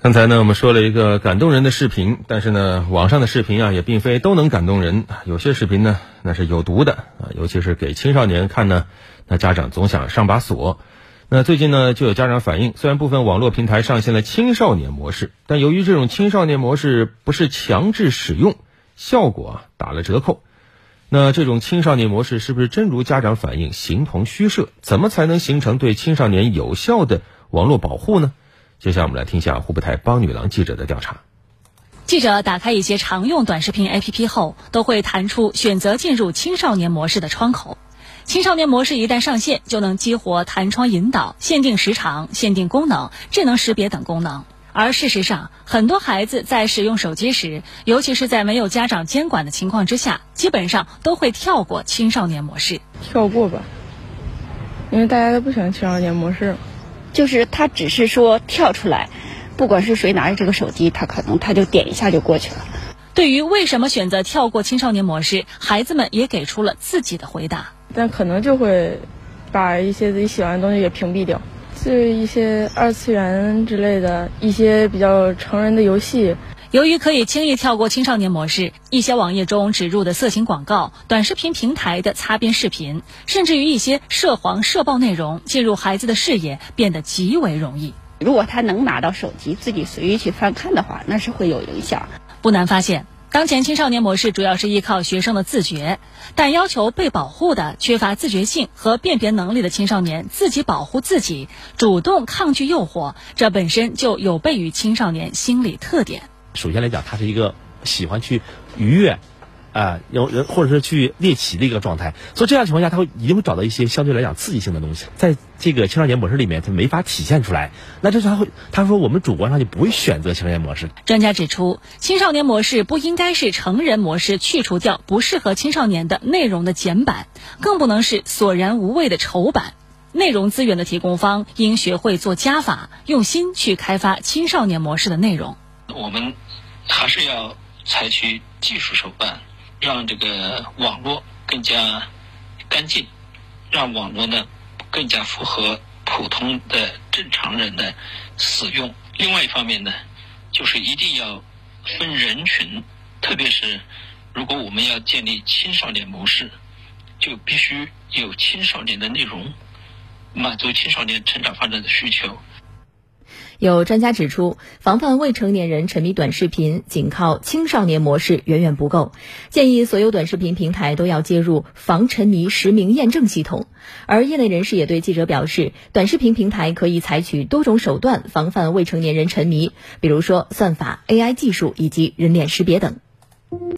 刚才呢，我们说了一个感动人的视频，但是呢，网上的视频啊，也并非都能感动人。有些视频呢，那是有毒的啊，尤其是给青少年看呢，那家长总想上把锁。那最近呢，就有家长反映，虽然部分网络平台上线了青少年模式，但由于这种青少年模式不是强制使用，效果啊打了折扣。那这种青少年模式是不是真如家长反映，形同虚设？怎么才能形成对青少年有效的网络保护呢？接下来我们来听一下湖北台帮女郎记者的调查。记者打开一些常用短视频 APP 后，都会弹出选择进入青少年模式的窗口。青少年模式一旦上线，就能激活弹窗引导、限定时长、限定功能、智能识别等功能。而事实上，很多孩子在使用手机时，尤其是在没有家长监管的情况之下，基本上都会跳过青少年模式。跳过吧，因为大家都不喜欢青少年模式。就是他只是说跳出来，不管是谁拿着这个手机，他可能他就点一下就过去了。对于为什么选择跳过青少年模式，孩子们也给出了自己的回答。但可能就会把一些自己喜欢的东西给屏蔽掉，就是一些二次元之类的一些比较成人的游戏。由于可以轻易跳过青少年模式，一些网页中植入的色情广告、短视频平台的擦边视频，甚至于一些涉黄涉暴内容进入孩子的视野，变得极为容易。如果他能拿到手机自己随意去翻看的话，那是会有影响。不难发现，当前青少年模式主要是依靠学生的自觉，但要求被保护的缺乏自觉性和辨别能力的青少年自己保护自己，主动抗拒诱惑，这本身就有悖于青少年心理特点。首先来讲，他是一个喜欢去愉悦，啊，有人或者是去猎奇的一个状态，所以这样情况下，他会一定会找到一些相对来讲刺激性的东西，在这个青少年模式里面，他没法体现出来。那这是他会他说我们主观上就不会选择青少年模式。专家指出，青少年模式不应该是成人模式去除掉不适合青少年的内容的简版，更不能是索然无味的丑版。内容资源的提供方应学会做加法，用心去开发青少年模式的内容。我们。还是要采取技术手段，让这个网络更加干净，让网络呢更加符合普通的正常人的使用。另外一方面呢，就是一定要分人群，特别是如果我们要建立青少年模式，就必须有青少年的内容，满足青少年成长发展的需求。有专家指出，防范未成年人沉迷短视频，仅靠青少年模式远远不够。建议所有短视频平台都要接入防沉迷实名验证系统。而业内人士也对记者表示，短视频平台可以采取多种手段防范未成年人沉迷，比如说算法、AI 技术以及人脸识别等。